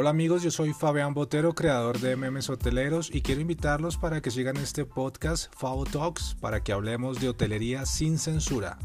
Hola amigos, yo soy Fabián Botero, creador de Memes Hoteleros y quiero invitarlos para que sigan este podcast Favo Talks para que hablemos de hotelería sin censura.